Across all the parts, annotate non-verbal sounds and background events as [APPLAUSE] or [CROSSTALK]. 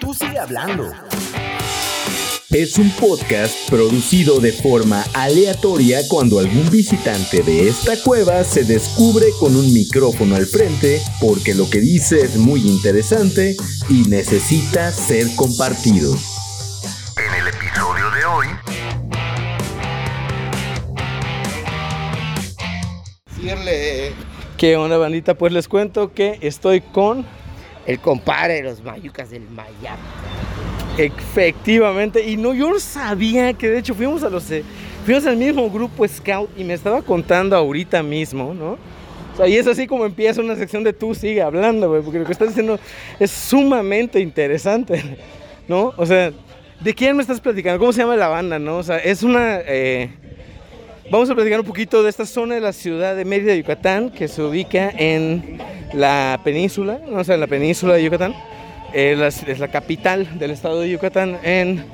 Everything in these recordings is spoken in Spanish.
Tú sigue hablando. Es un podcast producido de forma aleatoria cuando algún visitante de esta cueva se descubre con un micrófono al frente porque lo que dice es muy interesante y necesita ser compartido. En el episodio de hoy. Decirle ¿Qué onda, bandita? Pues les cuento que estoy con. El compadre de los mayucas del Mayap. Efectivamente, y no, yo no sabía que de hecho fuimos a los. eh, fuimos al mismo grupo Scout y me estaba contando ahorita mismo, ¿no? O sea, y es así como empieza una sección de tú sigue hablando, güey, porque lo que estás diciendo es sumamente interesante, ¿no? O sea, ¿de quién me estás platicando? ¿Cómo se llama la banda, no? O sea, es una. eh, Vamos a platicar un poquito de esta zona de la ciudad de Mérida, Yucatán, que se ubica en la península, ¿no? o sea, en la península de Yucatán. Eh, la- es la capital del estado de Yucatán en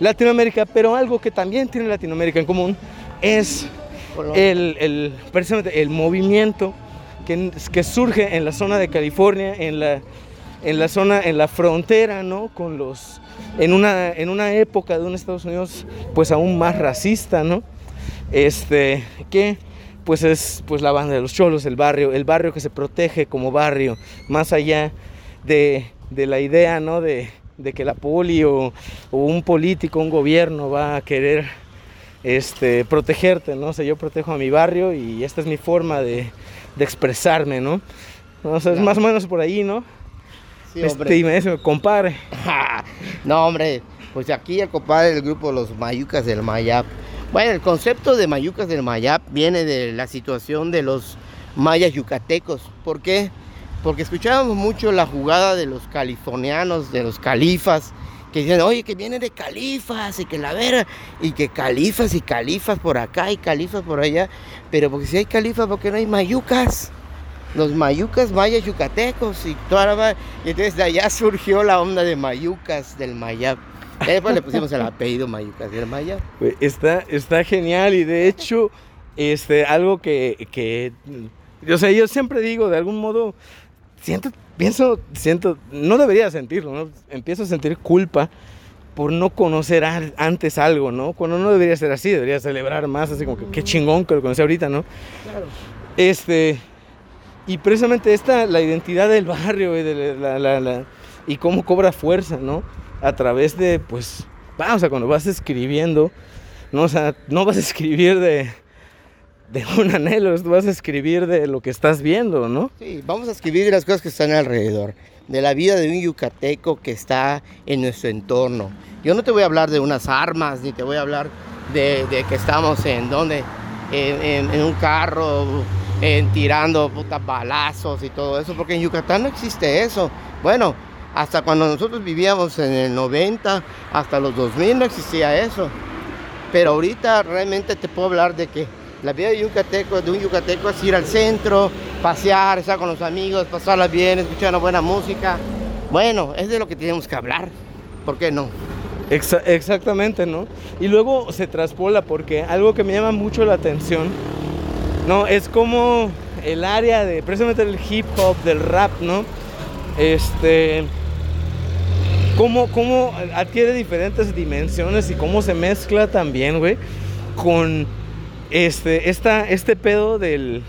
Latinoamérica, pero algo que también tiene Latinoamérica en común es el, el- precisamente el movimiento que, que surge en la zona de California, en la, en la zona, en la frontera, ¿no? Con los, en una, en una época de un Estados Unidos, pues aún más racista, ¿no? Este, que pues es pues la banda de los cholos, el barrio, el barrio que se protege como barrio, más allá de, de la idea, ¿no? De, de que la poli o, o un político, un gobierno va a querer este, protegerte, ¿no? O sea, yo protejo a mi barrio y esta es mi forma de, de expresarme, ¿no? O sea, es más o menos por ahí, ¿no? Sí, Este, y me dice, compadre. [LAUGHS] no, hombre, pues aquí el compadre del grupo Los Mayucas del Mayap. Bueno, el concepto de Mayucas del Mayap viene de la situación de los mayas yucatecos. ¿Por qué? Porque escuchábamos mucho la jugada de los californianos, de los califas, que dicen, oye, que vienen de califas y que la vera, y que califas y califas por acá y califas por allá. Pero porque si hay califas, ¿por qué no hay mayucas? Los mayucas mayas yucatecos y toda la y entonces de allá [LAUGHS] surgió la onda de mayucas del Mayap. Después le pusimos el apellido mayucas del Mayap. Güey, Está, está genial y de hecho, este, algo que, que, o sea, yo siempre digo, de algún modo, siento, pienso, siento, no debería sentirlo, ¿no? Empiezo a sentir culpa por no conocer al- antes algo, ¿no? Cuando no debería ser así, debería celebrar más, así como que qué chingón que lo conocí ahorita, ¿no? Este, y precisamente esta, la identidad del barrio y, de la, la- la- y cómo cobra fuerza, ¿no? A través de, pues, va, o sea, cuando vas escribiendo, ¿no? O sea, no vas a escribir de, de un anhelo, vas a escribir de lo que estás viendo, ¿no? Sí, vamos a escribir las cosas que están alrededor, de la vida de un yucateco que está en nuestro entorno. Yo no te voy a hablar de unas armas, ni te voy a hablar de, de que estamos en donde, en, un carro, tirando putas balazos y todo eso, porque en Yucatán no existe eso. Bueno, hasta cuando nosotros vivíamos en el 90, hasta los 2000 no existía eso. Pero ahorita realmente te puedo hablar de que la vida de, yucateco, de un yucateco es ir al centro, pasear, estar con los amigos, pasarla bien, escuchar una buena música. Bueno, es de lo que tenemos que hablar. ¿Por qué no? Exa- exactamente, ¿no? Y luego se traspola porque algo que me llama mucho la atención, ¿no? Es como el área de, precisamente del hip hop, del rap, ¿no? Este, cómo, cómo adquiere diferentes dimensiones y cómo se mezcla también, güey, con este, esta, este pedo del...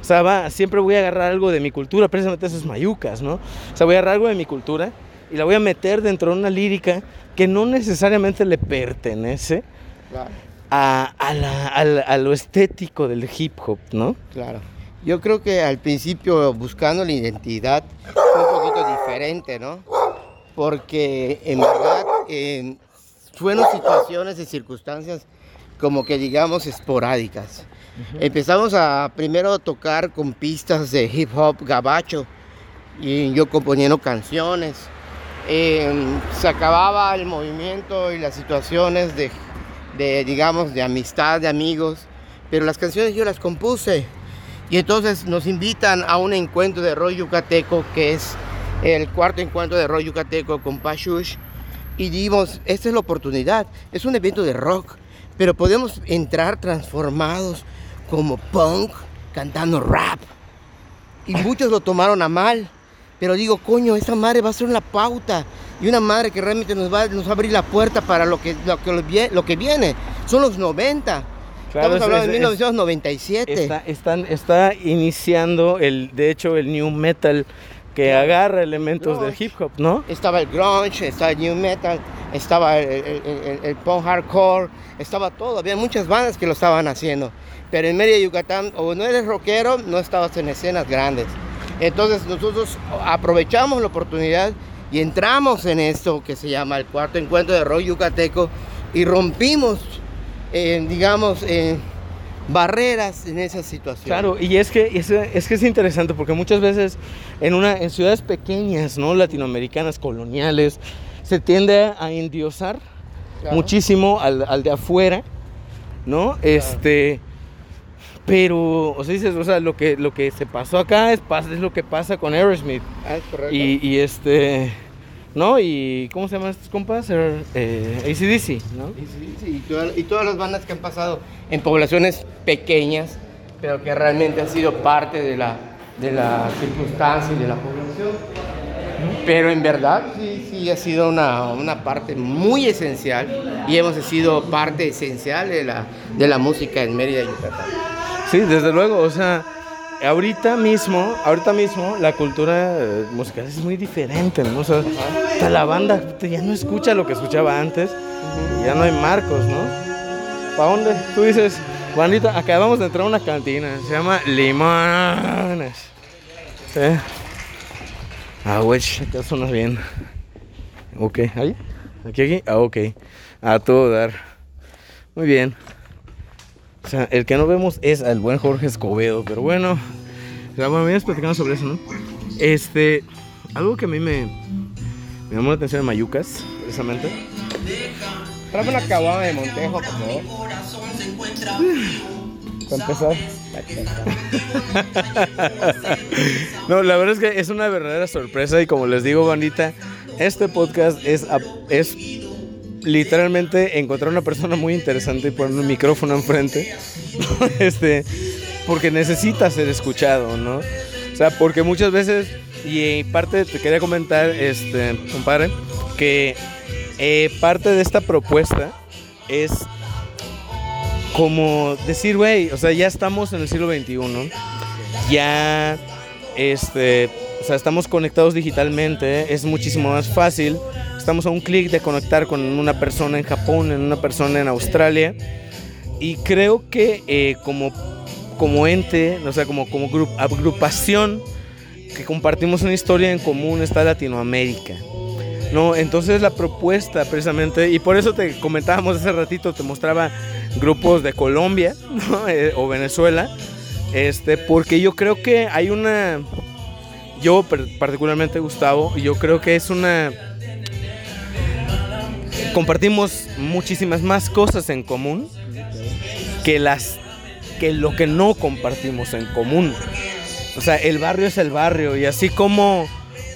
O sea, va, siempre voy a agarrar algo de mi cultura, precisamente esos mayucas, ¿no? O sea, voy a agarrar algo de mi cultura y la voy a meter dentro de una lírica que no necesariamente le pertenece Claro. a, a la- a la- a lo estético del hip hop, ¿no? Claro. Yo creo que al principio buscando la identidad fue un poquito diferente, ¿no? Porque en verdad eh, fueron situaciones y circunstancias como que digamos esporádicas. Empezamos a primero tocar con pistas de hip hop gabacho y yo componiendo canciones. Eh, se acababa el movimiento y las situaciones de, de, digamos, de amistad, de amigos, pero las canciones yo las compuse. Y entonces nos invitan a un encuentro de rock yucateco, que es el cuarto encuentro de rock yucateco con Pashush. Y dimos, esta es la oportunidad, es un evento de rock, pero podemos entrar transformados como punk, cantando rap. Y muchos lo tomaron a mal. Pero digo, coño, esa madre va a ser una pauta. y una madre que realmente nos va, nos va a abrir la puerta para lo que, lo que, lo que viene. Son los 90. Claro, Estamos es- hablando es- de es- 1997. Está, están- está iniciando, el, de hecho, el new metal que agarra elementos del hip hop, ¿no? Estaba el grunge, estaba el new metal, estaba el, el- el- el punk hardcore, estaba todo. Había muchas bandas que lo estaban haciendo. Pero en Mérida, Yucatán, o no eres rockero, no estabas en escenas grandes. Entonces nosotros aprovechamos la oportunidad y entramos en esto que se llama el cuarto encuentro de rock yucateco y rompimos, eh, digamos, eh, barreras en esa situación. Claro, y es que es, es que es interesante porque muchas veces en una en ciudades pequeñas, ¿no? latinoamericanas, coloniales, se tiende a endiosar Claro. muchísimo al, al de afuera, ¿no? Este pero, o sea, dices, o sea, lo que lo que se pasó acá es, es lo que pasa con Aerosmith. Ah, es correcto. Y, y este, ¿no? Y ¿cómo se llaman estos compas? Er- Eh, ACDC, ¿no? Y, sí, y, toda- y todas las bandas que han pasado en poblaciones pequeñas, pero que realmente han sido parte de la, de la circunstancia y de la población. Pero en verdad sí, sí ha sido una, una parte muy esencial y hemos sido parte esencial de la, de la música en Mérida, Yucatán. Sí, desde luego, o sea, ahorita mismo, ahorita mismo la cultura eh, musical es muy diferente, ¿no? O la banda ya no escucha lo que escuchaba antes, ya no hay marcos, ¿no? ¿Para dónde? Tú dices, bandita, acabamos de entrar a una cantina, se llama Limones. Ah, güey, acá suena bien. Ok, ¿ahí? ¿Aquí, aquí? Ah, ok. A todo dar. Muy bien. O sea, el que no vemos es al buen Jorge Escobedo, pero bueno. Sea, bueno, vienes platicando sobre eso, ¿no? Este, algo que a mí me, me llamó la atención de Mayucas, precisamente. Tráeme una caguama de Montejo, por favor. Para empezar. no, la verdad es que es una verdadera sorpresa y como les digo, bandita, este podcast es literalmente encontrar una persona muy interesante y poner un micrófono enfrente. [LAUGHS] este, porque necesita ser escuchado, ¿no? O sea, porque muchas veces, y parte te quería comentar, este, compadre, que eh, parte de esta propuesta es como decir, güey, o sea, ya estamos en el siglo XXI, ya, este, o sea, estamos conectados digitalmente, es muchísimo más fácil, estamos a un clic de conectar con una persona en Japón, en una persona en Australia, y creo que eh, como, como ente, o sea, como, como gru- agrupación, que compartimos una historia en común está Latinoamérica. No, entonces la propuesta precisamente, y por eso te comentábamos hace ratito, te mostraba grupos de Colombia [LAUGHS] ¿no? Eh, o Venezuela, este, porque yo creo que hay una, yo particularmente Gustavo, yo creo que es una, compartimos muchísimas más cosas en común que las, que lo que no compartimos en común. O sea, el barrio es el barrio y así como,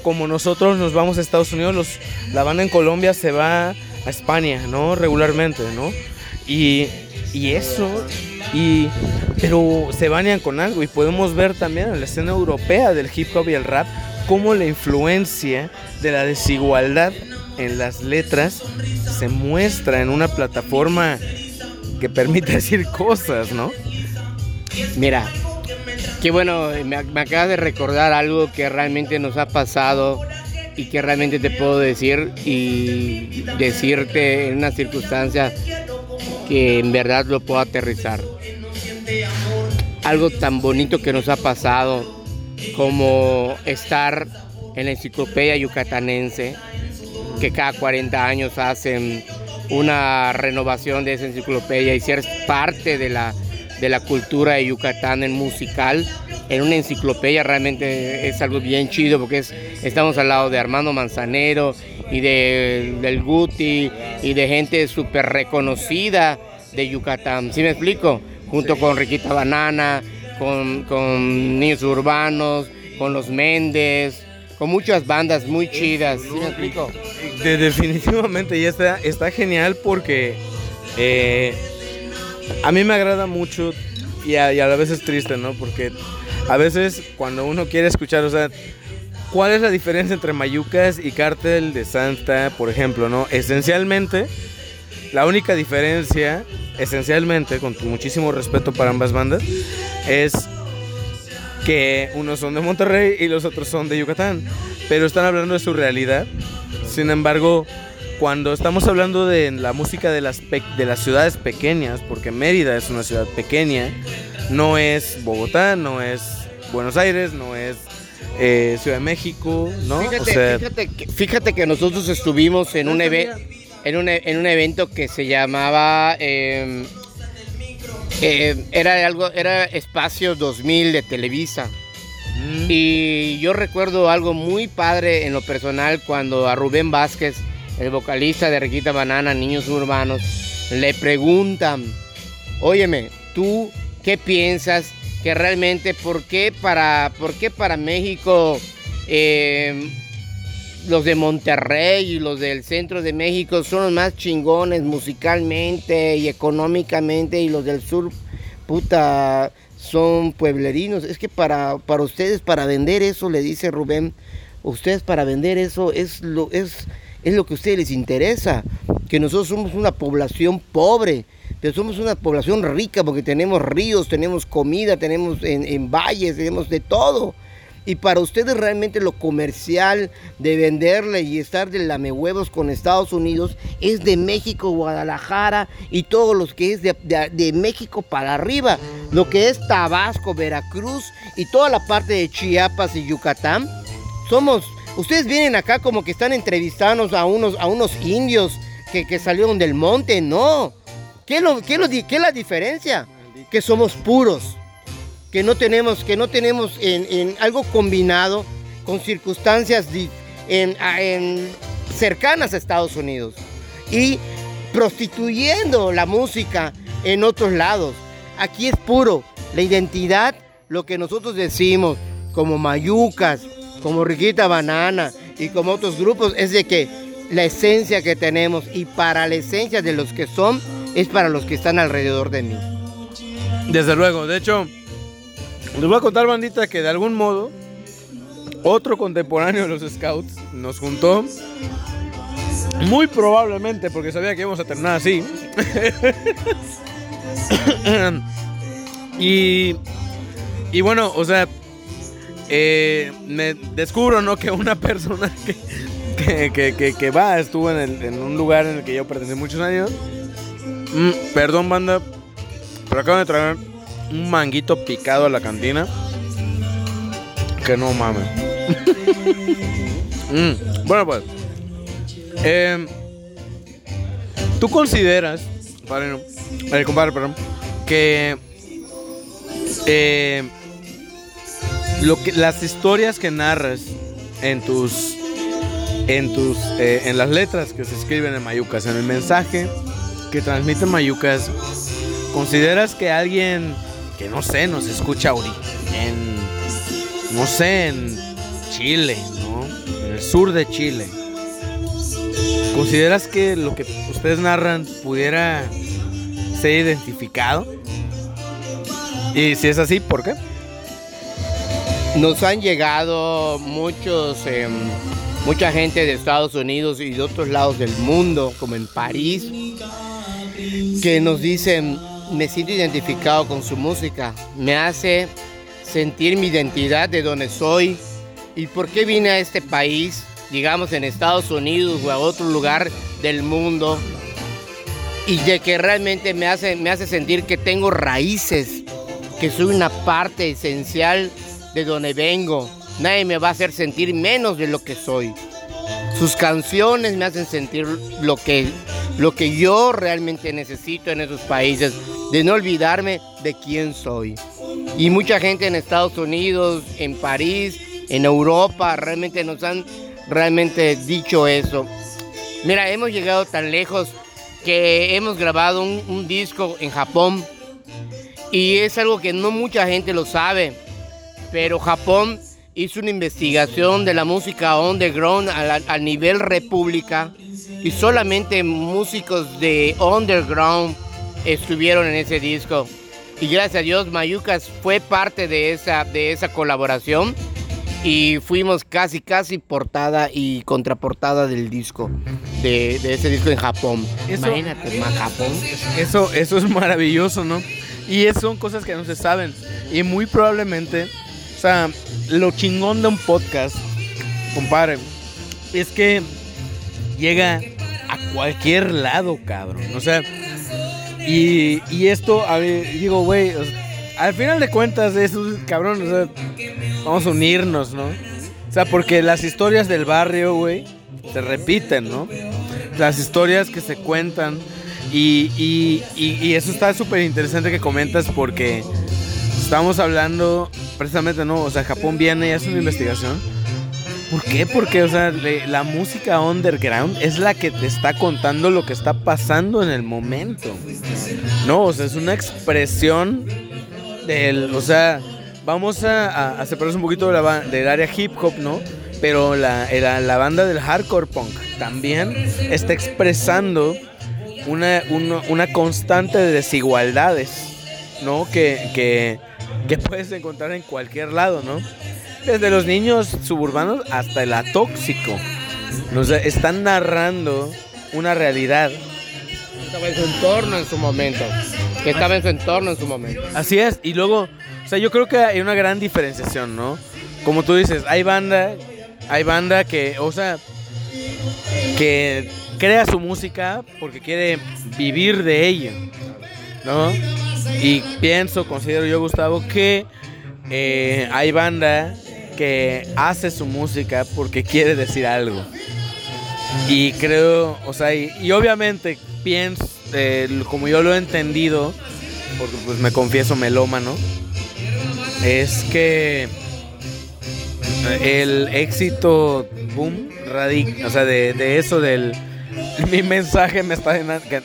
como nosotros nos vamos a Estados Unidos, la banda en Colombia se va a España, ¿no? Regularmente, ¿no? Y, y eso, y, pero se bañan con algo y podemos ver también en la escena europea del hip hop y el rap cómo la influencia de la desigualdad en las letras se muestra en una plataforma que permite [LAUGHS] decir cosas, ¿no? Mira, qué bueno, me, me acabas de recordar algo que realmente nos ha pasado y que realmente te puedo decir y decirte en una circunstancia que en verdad lo puedo aterrizar. Algo tan bonito que nos ha pasado como estar en la enciclopedia yucatanense, que cada 40 años hacen una renovación de esa enciclopedia y ser parte de la, de la cultura de Yucatán en musical, en una enciclopedia realmente es algo bien chido porque es, estamos al lado de Armando Manzanero y de, del Guti y de gente súper reconocida de Yucatán. ¿Sí me explico? Junto con Riquita Banana, con, con Niños Urbanos, con Los Méndez, con muchas bandas muy chidas. ¿Sí me explico? De- definitivamente, y está, está genial porque eh, a mí me agrada mucho y a, a la vez es triste, ¿no? Porque a veces cuando uno quiere escuchar, o sea, ¿cuál es la diferencia entre Mayucas y Cártel de Santa, por ejemplo, no? Esencialmente, la única diferencia, esencialmente, con muchísimo respeto para ambas bandas, es que unos son de Monterrey y los otros son de Yucatán, pero están hablando de su realidad. Sin embargo, cuando estamos hablando de la música de las, de las ciudades pequeñas, porque Mérida es una ciudad pequeña, no es Bogotá, no es Buenos Aires, no es eh, Ciudad de México, ¿no? Fíjate, que, nosotros estuvimos en un, en, en un evento que se llamaba... Em, eh, era algo, era Espacio 2000 de Televisa. Mm. Y yo recuerdo algo muy padre en lo personal cuando a Rubén Vázquez, el vocalista de Riquita Banana, Niños Urbanos, le preguntan, óyeme, ¿tú qué piensas que realmente, por qué para, por qué para México eh, los de Monterrey y los del centro de México son los más chingones musicalmente y económicamente y los del sur, puta, son pueblerinos. Es que para, para ustedes, para vender eso, le dice Rubén, ustedes para vender eso es lo, es, es lo que a ustedes les interesa, que nosotros somos una población pobre, pero somos una población rica porque tenemos ríos, tenemos comida, tenemos en, en valles, tenemos de todo. Y para ustedes realmente lo comercial de venderle y estar de lamehuevos con Estados Unidos es de México, Guadalajara y todos los que es de, México para arriba. Lo que es Tabasco, Veracruz y toda la parte de Chiapas y Yucatán. Somos, ustedes vienen acá como que están entrevistando a unos, a unos indios que, que salieron del monte. No. ¿Qué lo, qué lo, ¿Qué es la diferencia? Que somos puros que no tenemos, que no tenemos en, algo combinado con circunstancias en, cercanas a Estados Unidos y prostituyendo la música en otros lados. Aquí es puro, la identidad, lo que nosotros decimos como Mayucas, como Riquita Banana y como otros grupos, es de que la esencia que tenemos y para la esencia de los que son, es para los que están alrededor de mí. Desde luego, de hecho, les voy a contar, bandita, que de algún modo otro contemporáneo de los Scouts nos juntó. Muy probablemente, porque sabía que íbamos a terminar así. [COUGHS] y, y bueno, o sea, eh, me descubro, ¿no? Que una persona que, que, que, va, estuvo en, un lugar en el que yo pertenecí muchos años. Mm, perdón, banda, pero acabo de traer un manguito picado a la cantina. Que no mames. [LAUGHS] Mm, bueno, pues. Em, ¿Tú consideras, padre, eh, compadre, perdón, que, eh, lo que las historias que narras en tus en tus eh, en las letras que se escriben en Mayucas, en el mensaje que transmiten Mayucas, ¿consideras que alguien que no sé, nos escucha ahorita en, no sé, en Chile, ¿no? En el sur de Chile. ¿Consideras que lo que ustedes narran pudiera ser identificado? Y si es así, ¿por qué? Nos han llegado muchos, em, mucha gente de Estados Unidos y de otros lados del mundo, como en París, que nos dicen, me siento identificado con su música. Me hace sentir mi identidad de donde soy y por qué vine a este país, digamos en Estados Unidos o a otro lugar del mundo. Y de que realmente me hace, me hace sentir que tengo raíces, que soy una parte esencial de donde vengo. Nadie me va a hacer sentir menos de lo que soy. Sus canciones me hacen sentir lo que, lo que yo realmente necesito en esos países, de no olvidarme de quién soy. Y mucha gente en Estados Unidos, en París, en Europa, realmente nos han realmente dicho eso. Mira, hemos llegado tan lejos que hemos grabado un, un disco en Japón y es algo que no mucha gente lo sabe, pero Japón hizo una investigación de la música underground a, nivel república y solamente músicos de underground estuvieron en ese disco. Y gracias a Dios Mayucas fue parte de esa, de esa colaboración. y fuimos casi, casi portada y contraportada del disco, de, de ese disco en Japón. Eso- Imagínate, ma, Japón. Eso, eso es maravilloso, ¿no? Y son cosas que no se saben. Y muy probablemente, o sea, lo chingón de un podcast, compadre, es que llega a cualquier lado, cabrón. O sea, y, y esto, a ver, digo, güey, al final de cuentas, es cabrón, o sea, vamos a unirnos, ¿no? O sea, porque las historias del barrio, güey, se repiten, ¿no? Las historias que se cuentan. Y, y- y- y eso está súper interesante que comentas porque estamos hablando precisamente, ¿no? O sea, Japón viene y hace una investigación. ¿Por qué? Porque, o sea, la música underground es la que te está contando lo que está pasando en el momento. No, o sea, es una expresión del, o sea, vamos a, a- separarnos un poquito de la del área hip hop, ¿no? Pero la, la, la banda del hardcore punk también está expresando una, una, una constante de desigualdades, ¿no? Que, que, [LAUGHS] que puedes encontrar en cualquier lado, ¿no? Desde los niños suburbanos hasta el atóxico. Sea, están narrando una realidad. Estaba en su entorno en su momento. Que estaba en su entorno en su momento. Así es, y luego, o sea, yo creo que hay una gran diferenciación, ¿no? Como tú dices, hay banda, hay banda que, o sea, que crea su música porque quiere vivir de ello, ¿no? Y pienso, considero yo, Gustavo, que eh, hay banda que hace su música porque quiere decir algo. Y creo, o sea, y, obviamente pienso, eh, como yo lo he entendido, porque pues me confieso melómano, es que el éxito, boom, radica, o sea, de, de eso del, [LAUGHS] mi mensaje me está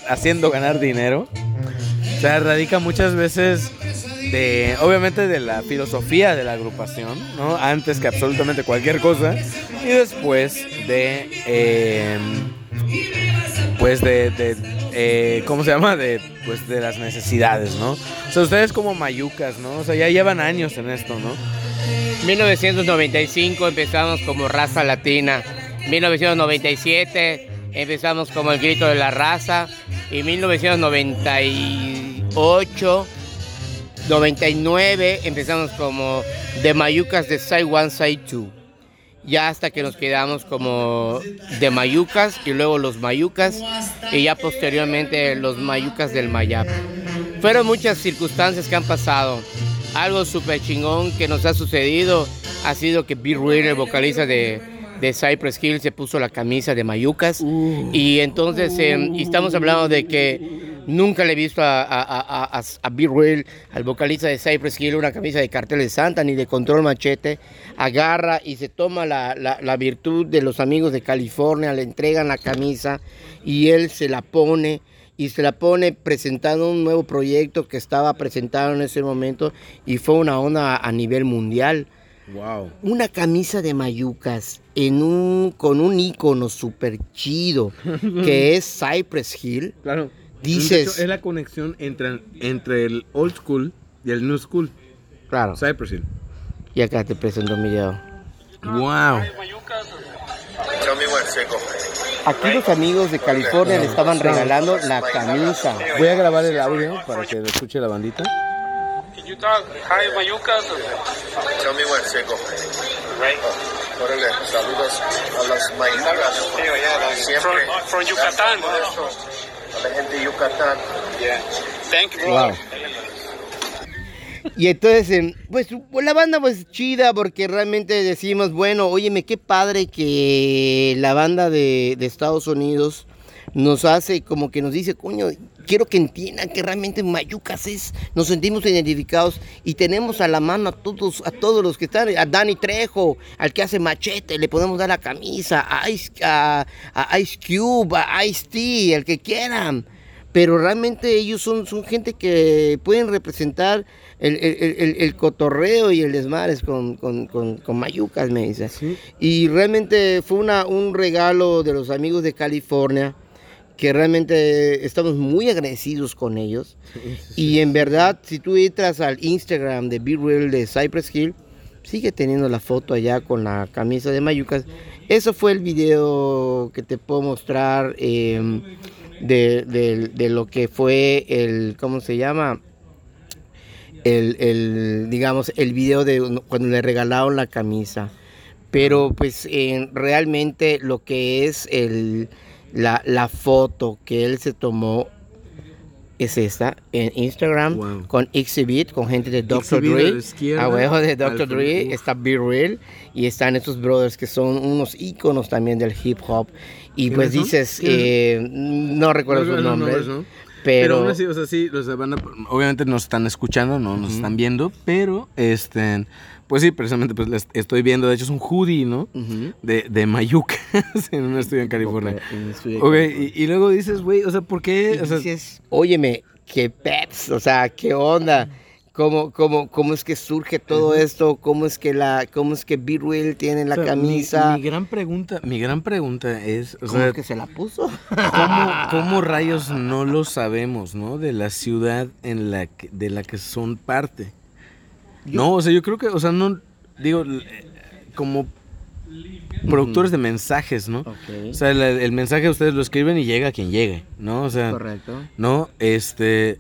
haciendo ganar dinero, o sea, radica muchas veces de, obviamente de la filosofía de la agrupación, ¿no? Antes que absolutamente cualquier cosa, y después de, eh, pues de, de, eh, ¿cómo se llama? De, pues de las necesidades, ¿no? O sea, ustedes como mayucas, ¿no? O sea, ya llevan años en esto, ¿no? 1995 empezamos como raza latina. 1997 empezamos como el grito de la raza. Y 1998, 99 empezamos como The Mayucas de Side One, Side Two. Ya hasta que nos quedamos como de Mayucas y luego los Mayucas y ya posteriormente los Mayucas del Mayap. Fueron muchas circunstancias que han pasado. Algo súper chingón que nos ha sucedido ha sido que Bill Reed, el vocalista de, de Cypress Hill, se puso la camisa de Mayucas. Y entonces eh, y estamos hablando de que nunca le he visto a, a, a, a, Bill Reed, al vocalista de Cypress Hill, una camisa de cartel de Santa ni de control machete. Agarra y se toma la, la, la virtud de los amigos de California, le entregan la camisa y él se la pone y se la pone presentando un nuevo proyecto que estaba presentado en ese momento y fue una onda a nivel mundial. Wow. Una camisa de mayucas en un, con un icono súper chido [LAUGHS] que es Cypress Hill. Claro. Dices- hecho, es la conexión entre, entre el old school y el new school. Claro. Cypress Hill. Y acá te presento un video. Wow. Aquí los amigos de California le estaban regalando la camisa. Voy a grabar el audio para que lo escuche la bandita. Talk hi Mayucas? Tell me when, Seco. Órale, saludos a las mayucas. Siempre. From, from Yucatán. A la gente de Yucatán. Yeah. Thank you, Wow. Y entonces, pues, la banda pues chida porque realmente decimos, bueno, óyeme, qué padre que la banda de, de Estados Unidos nos hace como que nos dice, coño, quiero que entiendan que realmente Mayucas es, nos sentimos identificados y tenemos a la mano a todos, a todos los que están, a Danny Trejo, al que hace machete, le podemos dar la camisa, a Ice, a, a Ice Cube, a Ice T, el que quieran. Pero realmente ellos son, son gente que pueden representar el, el- el- el- cotorreo y el desmares con, con, con- con mayucas, me dice. Y realmente fue una, un regalo de los amigos de California, que realmente estamos muy agradecidos con ellos. [LAUGHS] Y en verdad, si tú entras al Instagram de Be Real de Cypress Hill, sigue teniendo la foto allá con la camisa de Mayucas. Eso fue el video que te puedo mostrar eh, de, de- de lo que fue el, ¿cómo se llama? El, el, digamos, el video de cuando le regalaron la camisa. Pero pues eh, realmente lo que es el, la, la foto que él se tomó es esta en Instagram Wow. con Exhibit, con gente de Dr. Dre. Abajo de Dr. Dre está Be Real y están estos brothers que son unos íconos también del hip hop. Y pues dices, ¿Quiénes eh, no recuerdo No sus. Pero, Pero aún así, o sea, sí, los van a- obviamente nos están escuchando, no nos están viendo, pero este, pues sí, precisamente pues les estoy viendo, de hecho es un hoodie, ¿no? Ujú. De, de Mayucas [LAUGHS] en un estudio en California. En estudio de Ok, California. y, y luego dices, güey, o sea, ¿por qué? O sea, dices, óyeme, qué peps, o sea, qué onda, cómo, cómo, cómo es que surge todo esto, cómo es que la, cómo es que tiene la o sea, mi- camisa, Mi, gran pregunta, mi gran pregunta es, o cómo sea, es que se la puso. ¿cómo, [LAUGHS] cómo rayos no lo sabemos, no? De la ciudad en la que, de la que son parte. No, o sea, yo creo que, o sea, no, digo, como productores de mensajes, ¿no? O sea, el, el mensaje ustedes lo escriben y llega a quien llegue, ¿no? O sea, correcto. no, este,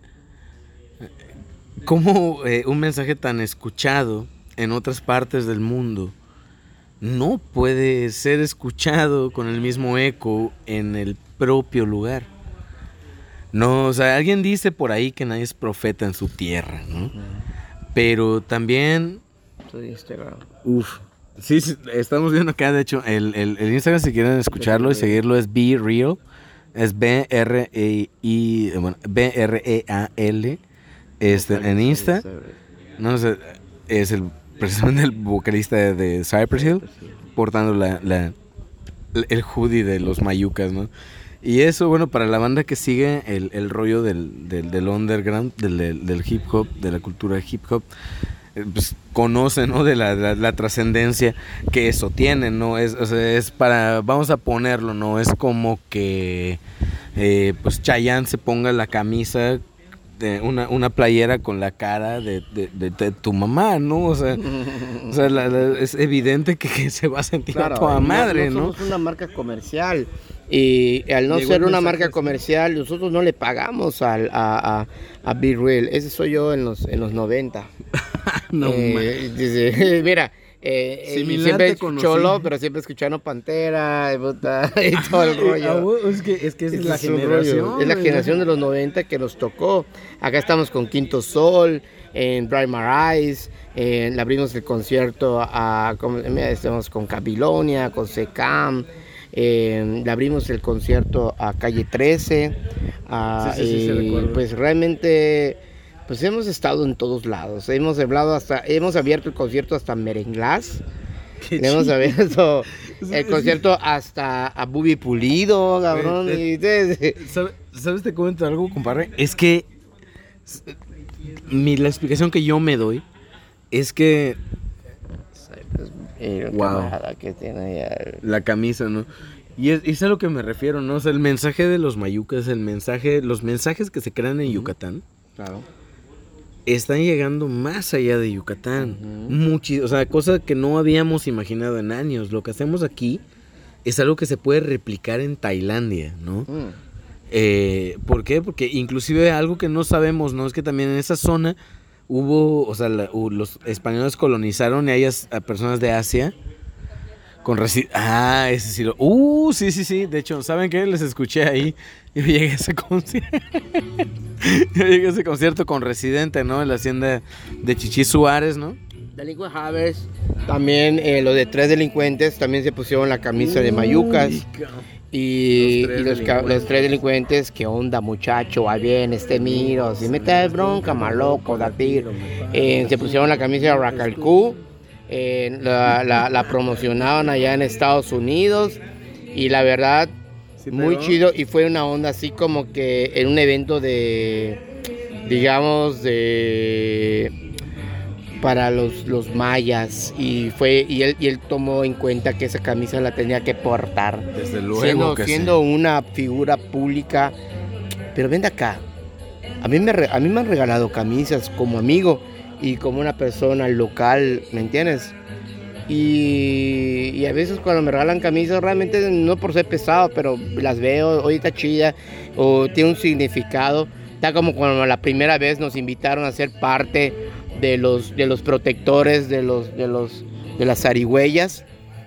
¿cómo eh, un mensaje tan escuchado en otras partes del mundo no puede ser escuchado con el mismo eco en el propio lugar? No, o sea, alguien dice por ahí que nadie es profeta en su tierra, ¿no? Pero también Instagram. Uf. Sí, sí, estamos viendo acá, de hecho, el, el- el Instagram, si quieren escucharlo y seguirlo, es Be Real. Es B-R-E-I, bueno, B-R-E-A-L. Este, en Insta. No sé, es el, precisamente el vocalista de, Cypress Hill, portando la, la- el hoodie de los mayucas, ¿no? Y eso, bueno, para la banda que sigue el, el rollo del, del, del underground, del, del- hip hop, de la cultura hip hop, eh, pues conoce, ¿no? De la, la- la trascendencia que eso tiene, ¿no? Es, o sea, es para, vamos a ponerlo, ¿no? Es como que, eh, pues Chayanne se ponga la camisa, de una, una playera con la cara de, de- de- de tu mamá, ¿no? O sea, o sea, la- la- es evidente que, que se va a sentir a toda no- madre, no somos una marca comercial. Y al no Llegó ser una marca comercial, nosotros no le pagamos al, a, a, a Be Real. Ese soy yo en los, en los 90. [LAUGHS] No, Eh, dice, [LAUGHS] mira, eh, eh, Similar siempre te conocí. cholo, pero siempre escuchando Pantera y, puta, [LAUGHS] y todo el rollo. Ah, es que es, que es la rollo. generación. Es la generación de los 90 que nos tocó. Acá estamos con Quinto Sol, en Bright Marais, eh, le abrimos el concierto a, estamos con Capilonia, con Secam, eh, le abrimos el concierto a Calle 13. a- Sí, sí, sí, y, pues realmente, pues hemos estado en todos lados. Hemos hablado hasta, hemos abierto el concierto hasta Merenglás. Qué hemos chido. abierto [LAUGHS] el concierto hasta a Bubi Pulido, cabrón. Te- [LAUGHS] ¿Sabe- ¿Sabes? Te comento algo, compadre. Es que mi, la explicación que yo me doy es que Eh, Wow. que tiene allá. la camisa, ¿no? Y es, es a lo que me refiero, ¿no? O sea, el mensaje de los mayucas, el mensaje, los mensajes que se crean en Yucatán, Claro. Están llegando más allá de Yucatán. Muchi- o sea, cosas que no habíamos imaginado en años. Lo que hacemos aquí es algo que se puede replicar en Tailandia, ¿no? Mm. Eh, ¿Por qué? Porque inclusive algo que no sabemos, ¿no? Es que también en esa zona hubo, o sea, la- los españoles colonizaron y hay a personas de Asia con resi- Ah, ese sí lo... Uh, sí, sí, sí. De hecho, ¿saben qué? Les escuché ahí. [LAUGHS] Yo llegué a ese concierto. [LAUGHS] Yo llegué a ese concierto con Residente, ¿no? En la hacienda de Chichi Suárez, ¿no? Delinquent Harvest. También eh, los de tres delincuentes también se pusieron la camisa de mayucas. Y, Los tres y los, ca- delincuentes. los tres delincuentes, ¿qué onda, muchacho? Ahí viene este miro. Si me traes bronca, maloco, da tiro. Eh, se pusieron la camisa de Racalcú. Eh, la, la- la promocionaron allá en Estados Unidos. Y la verdad, ¿Sí muy chido. Y fue una onda así como que en un evento de, digamos, de para los, los mayas y fue y él y él tomó en cuenta que esa camisa la tenía que portar Desde luego siendo, que sí. siendo una figura pública pero ven de acá a mí me a mí me han regalado camisas como amigo y como una persona local, ¿me entiendes? Y, y a veces cuando me regalan camisas, realmente no por ser pesado, pero las veo, hoy está chida o tiene un significado. Está como cuando la primera vez nos invitaron a ser parte de los, de los protectores de, los, de, los, de las zarigüeyas.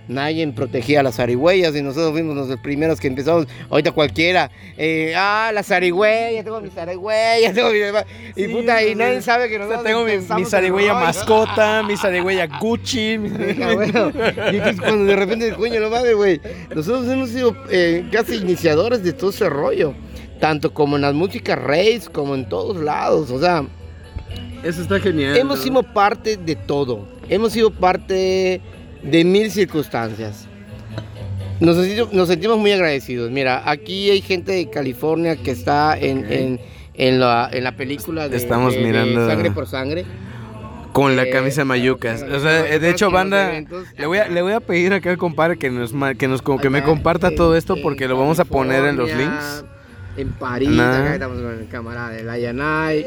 Nadie protegía a las zarigüeyas y nosotros fuimos los primeros que empezamos. Ahorita cualquiera, eh, ah, la zarigüeya, tengo mi zarigüeya, tengo mi. Y puta, y nadie sabe que O sea, nosotros. tengo mi, mi zarigüeya mascota, mi zarigüeya Gucci. mi- [LAUGHS] Ah, bueno. Y cuando de repente, coño, no mames, güey. Nosotros hemos sido eh, casi iniciadores de todo ese rollo. Tanto como en las músicas raves, como en todos lados. O sea, Eso está genial. hemos ¿no? sido parte de todo. Hemos sido parte de mil circunstancias. Nos, sentimos- nos sentimos muy agradecidos. Mira, aquí hay gente de California que está en, en, en la, en la película de, Estamos de- de mirando- Sangre por Sangre. Con la Eh, camisa mayucas. O sea, de hecho, banda, le voy a, le voy a pedir acá al compadre que nos que nos que me comparta en- todo esto porque lo vamos a poner en los links. En París, Nah. acá estamos con el camarada de la [LAUGHS] Yanay.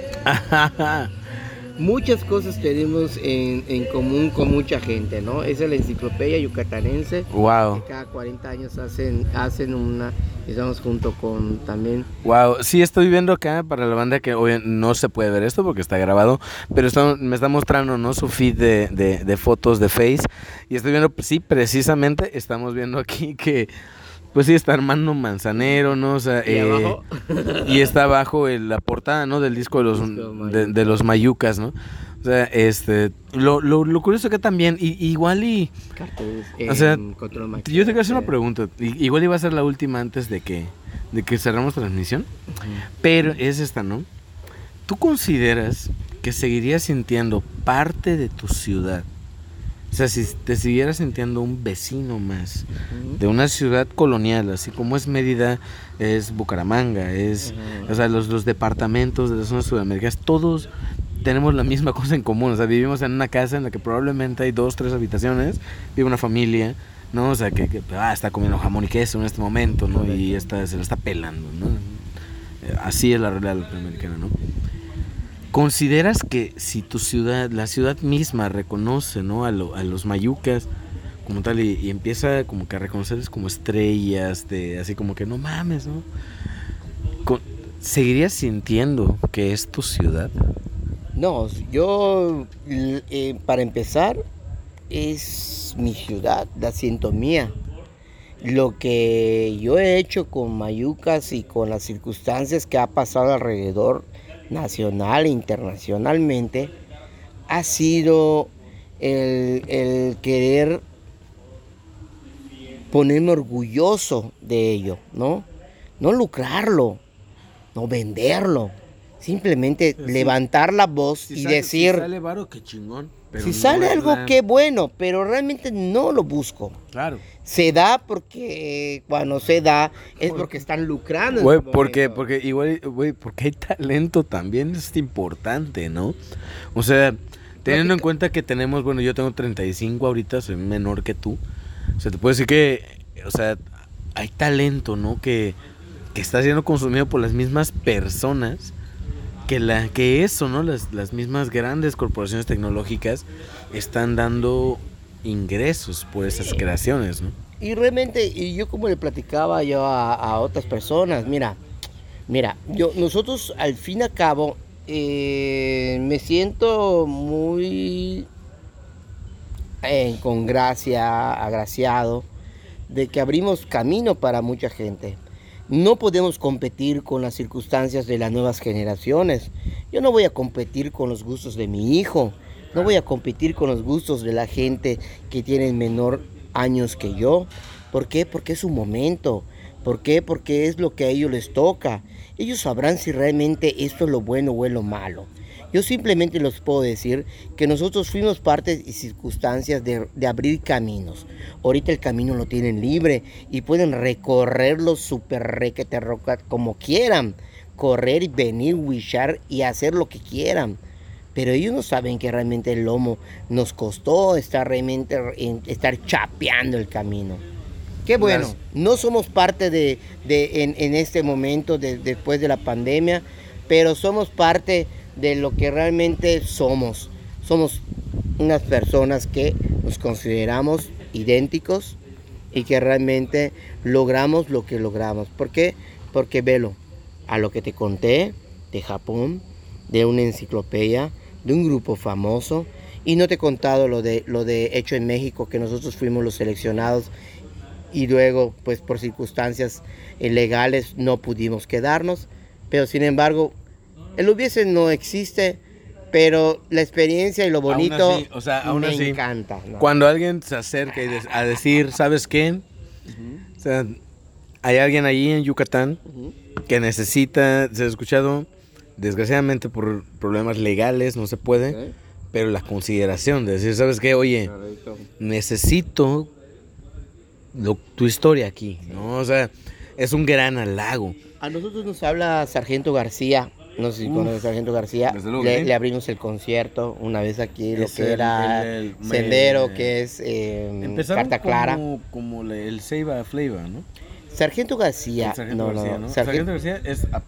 Muchas cosas tenemos en, en común con mucha gente, ¿no? Esa es la enciclopedia yucatanense. wow. que Cada 40 años hacen, hacen una, estamos junto con también Wow, sí estoy viendo acá para la banda que hoy no se puede ver esto porque está grabado, pero está- me está mostrando no su feed de, de- de fotos de Face y estoy viendo, sí, precisamente estamos viendo aquí que, pues sí, está Armando Manzanero, ¿no? O sea, Y eh, abajo. [LAUGHS] y está abajo el- la portada, ¿no? Del disco de los, de, de los Mayucas, ¿no? O sea, este, lo, lo, lo curioso que también, y- igual y... O sea. Yo te quiero hacer una pregunta. Igual iba a ser la última antes de que, de que cerramos transmisión. Pero es esta, ¿no? ¿Tú consideras que seguirías sintiendo parte de tu ciudad? O sea, si te siguieras sintiendo un vecino más de una ciudad colonial, así como es Mérida, es Bucaramanga, es, o sea, los, los departamentos de las zonas sudamericanas, todos tenemos la misma cosa en común. O sea, vivimos en una casa en la que probablemente hay dos, tres habitaciones, vive una familia, ¿no? O sea, que, que, ah, está comiendo jamón y queso en este momento, ¿no? Y esta, se lo está pelando, ¿no? Así es la realidad latinoamericana, ¿no? ¿Consideras que si tu ciudad, la ciudad misma reconoce, ¿no? A, lo- a los mayucas como tal y, empieza como que a reconocerles como estrellas, de, así como que no mames, ¿no? ¿Seguirías sintiendo que es tu ciudad? No, yo, eh, para empezar, es mi ciudad, la siento mía. Lo que yo he hecho con Mayucas y con las circunstancias que ha pasado alrededor, nacional e internacionalmente, ha sido el, el querer ponerme orgulloso de ello, ¿no? No lucrarlo, no venderlo, simplemente levantar la voz y decir, sale varo, qué chingón. Pero si no sale algo, qué bueno, pero realmente no lo busco. Claro. Se da porque cuando se da es porque están lucrando. Güey, porque, porque igual, güey, porque hay talento también, es importante, ¿no? O sea, teniendo en cuenta que tenemos, bueno, yo tengo 35 ahorita, soy menor que tú. O sea, te puedo decir que, o sea, hay talento, ¿no? Que, que está siendo consumido por las mismas personas que la que eso, ¿no? Las, las mismas grandes corporaciones tecnológicas están dando ingresos por esas creaciones, ¿no? Y realmente, y yo como le platicaba yo a, a otras personas, mira, mira, yo, nosotros al fin y al cabo eh, me siento muy eh, con gracia, agraciado, de que abrimos camino para mucha gente. No podemos competir con las circunstancias de las nuevas generaciones. Yo no voy a competir con los gustos de mi hijo. No voy a competir con los gustos de la gente que tiene menor años que yo. ¿Por qué? Porque es su momento. ¿Por qué? Porque es lo que a ellos les toca. Ellos sabrán si realmente esto es lo bueno o es lo malo. Yo simplemente les puedo decir que nosotros fuimos parte y circunstancias de, de abrir caminos. Ahorita el camino lo tienen libre y pueden recorrerlo super requete roca como quieran. Correr y venir, wishar y hacer lo que quieran. Pero ellos no saben que realmente el lomo nos costó estar realmente en- estar chapeando el camino. Qué bueno, no somos parte de, de- en, en este momento de- después de la pandemia, pero somos parte de lo que realmente somos. somos unas personas que nos consideramos idénticos y que realmente logramos lo que logramos. ¿Por qué? Porque velo, a lo que te conté de Japón, de una enciclopedia, de un grupo famoso, y no te he contado lo de, lo de hecho en México, que nosotros fuimos los seleccionados y luego, pues por circunstancias legales, no pudimos quedarnos. Pero sin embargo, el hubiese no existe, pero la experiencia y lo bonito Aún así, o sea, aún me así, encanta. ¿no? Cuando alguien se acerca y a decir, ¿sabes qué? O sea, hay alguien allí en Yucatán que necesita ser escuchado, desgraciadamente por problemas legales no se puede, pero la consideración de decir, ¿sabes qué? Oye, Correcto. necesito lo- tu historia aquí, ¿no? O sea, es un gran halago. A nosotros nos habla Sargento García. No sé si conoces a Sargento García. luego Le, le abrimos el concierto una vez aquí, lo Es que el- era el- el- Sendero, me- que es eh, Carta Clara. como, como le- el Seiba Flavor, ¿no? Sargento García. Sargento no, García, no. ¿no? Sargento- Sargento García es... ap-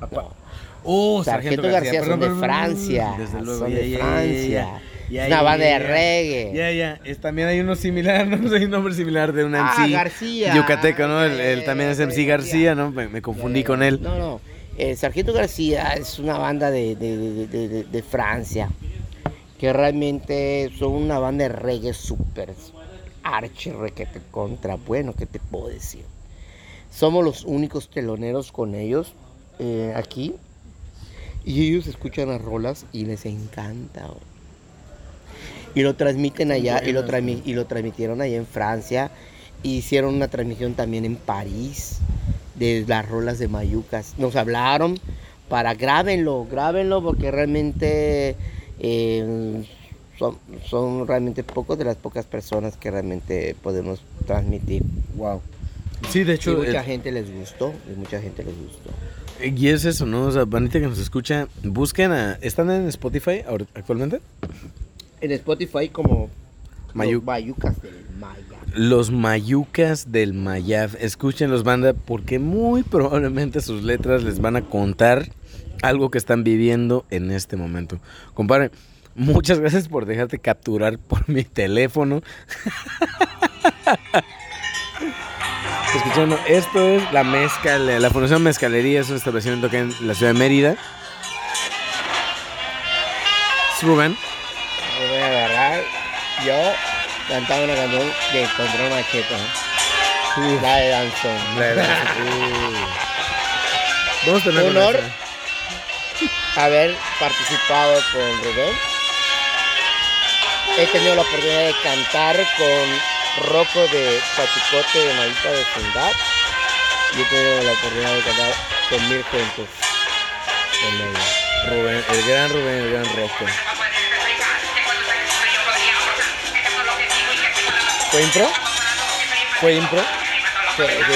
apa- No. Oh, Sargento Sargento, García García, son de perdón, perdón, Francia, Desde luego, son ya, de ya, Francia. ya, Es una banda de reggae. Ya, ya. Es, también hay uno similar, [LAUGHS] ¿no? Hay un nombre similar de un MC. Ah, García. Yucateco, ¿no? Ya, también es MC García, ¿no? Me, me confundí con él. No, no. Eh, Sargento García es una banda de, de- de- de- Francia que realmente son una banda de reggae súper archi requete contra. Bueno, ¿qué te puedo decir? Somos los únicos teloneros con ellos eh, aquí y ellos escuchan las rolas y les encanta. Y lo transmiten allá y lo, y lo transmitieron allá en Francia. Hicieron una transmisión también en París de las rolas de Mayucas. Nos hablaron para grábenlo, grábenlo porque realmente eh, son, son realmente pocos de las pocas personas que realmente podemos transmitir. Wow. Sí, de Y hecho, mucha el- gente les gustó, y mucha gente les gustó. y es eso, ¿no? O sea, Vanita que nos escucha, busquen a... ¿Están en Spotify actualmente? En Spotify como Mayu- Mayucas del Maya. Los Mayucas del Mayab. Escúchenlos, banda, porque muy probablemente sus letras les van a contar algo que están viviendo en este momento. Compadre, muchas gracias por dejarte capturar por mi teléfono. [LAUGHS] Escuchando, esto es la mezcal, la Fundación Mezcalería, es un establecimiento que en la ciudad de Mérida. Es Rubén. Me voy a agarrar yo cantaba una canción de Control Machete. ¿no? La de Danzón. La de Danzón. Vamos a tener Honor. una- haber participado con Rubén. He tenido la oportunidad de cantar con Rocco de Pachicote de Maldita Vecindad. Y he tenido la oportunidad de cantar con mil cuentos en ella. Rubén, el gran Rubén, el gran Rocco. ¿Fue impro? ¿Fue impro? Sí, sí.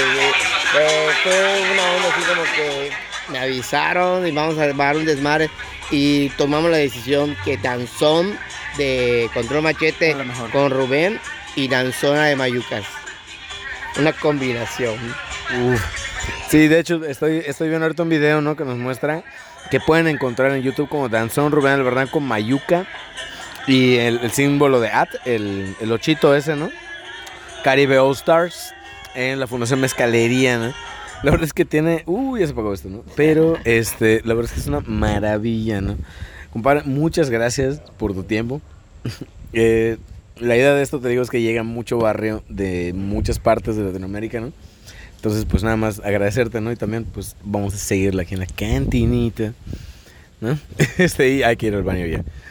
Pero fue una onda así como que me avisaron y vamos a dar un desmadre y tomamos la decisión que Danzón de Control Machete con Rubén y Danzona de Mayucas. Una combinación. Uf. Sí, de hecho, estoy, estoy viendo ahorita un video, ¿no? Que nos muestra que pueden encontrar en YouTube como Danzón Rubén Albarrán con Mayuca y el, el símbolo de AT, el, el ochito ese, ¿no? Caribe All Stars en la Fundación Mezcalería, ¿no? La verdad es que tiene. Uy, ya se apagó esto, ¿no? Pero, este, la verdad es que es una maravilla, ¿no? Compadre, muchas gracias por tu tiempo. [LAUGHS] Eh, la idea de esto, te digo, es que llega mucho barrio de muchas partes de Latinoamérica, ¿no? Entonces, pues nada más agradecerte, ¿no? Y también, pues vamos a seguirla aquí en la cantinita, ¿no? [LAUGHS] Este, y hay que ir al baño ya.